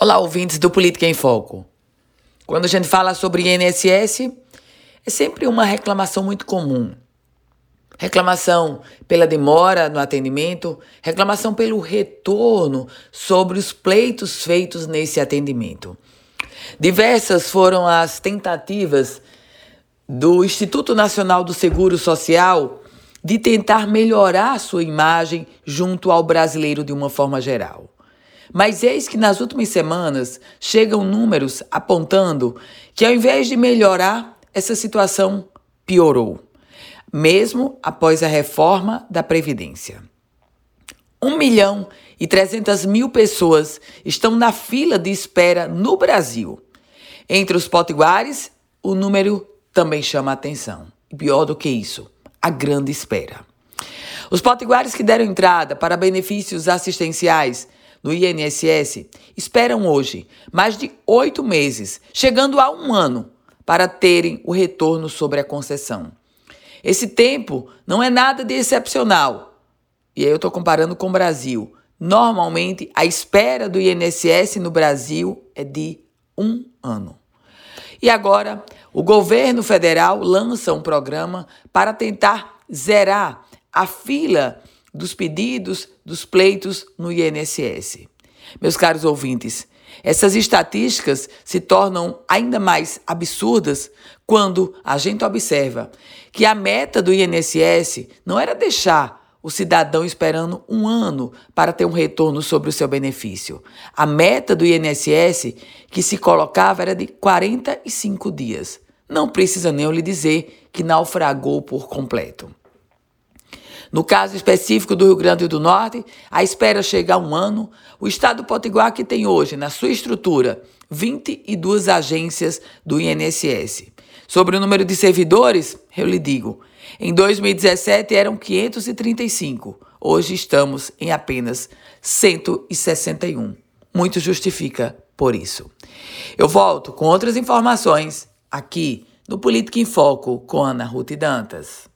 Olá, ouvintes do Política em Foco. Quando a gente fala sobre INSS, é sempre uma reclamação muito comum. Reclamação pela demora no atendimento, reclamação pelo retorno sobre os pleitos feitos nesse atendimento. Diversas foram as tentativas do Instituto Nacional do Seguro Social de tentar melhorar sua imagem junto ao brasileiro de uma forma geral. Mas eis que nas últimas semanas chegam números apontando que, ao invés de melhorar, essa situação piorou, mesmo após a reforma da Previdência. 1 milhão e 300 mil pessoas estão na fila de espera no Brasil. Entre os potiguares, o número também chama atenção. E pior do que isso, a grande espera. Os potiguares que deram entrada para benefícios assistenciais no INSS esperam hoje mais de oito meses, chegando a um ano, para terem o retorno sobre a concessão. Esse tempo não é nada de excepcional. E aí eu estou comparando com o Brasil. Normalmente, a espera do INSS no Brasil é de um ano. E agora, o governo federal lança um programa para tentar zerar a fila dos pedidos, dos pleitos no INSS. Meus caros ouvintes, essas estatísticas se tornam ainda mais absurdas quando a gente observa que a meta do INSS não era deixar o cidadão esperando um ano para ter um retorno sobre o seu benefício. A meta do INSS que se colocava era de 45 dias. Não precisa nem eu lhe dizer que naufragou por completo. No caso específico do Rio Grande do Norte, a espera chega a um ano. O estado do Potiguar, que tem hoje na sua estrutura 22 agências do INSS. Sobre o número de servidores, eu lhe digo, em 2017 eram 535, hoje estamos em apenas 161. Muito justifica por isso. Eu volto com outras informações aqui no Política em Foco com Ana Ruth Dantas.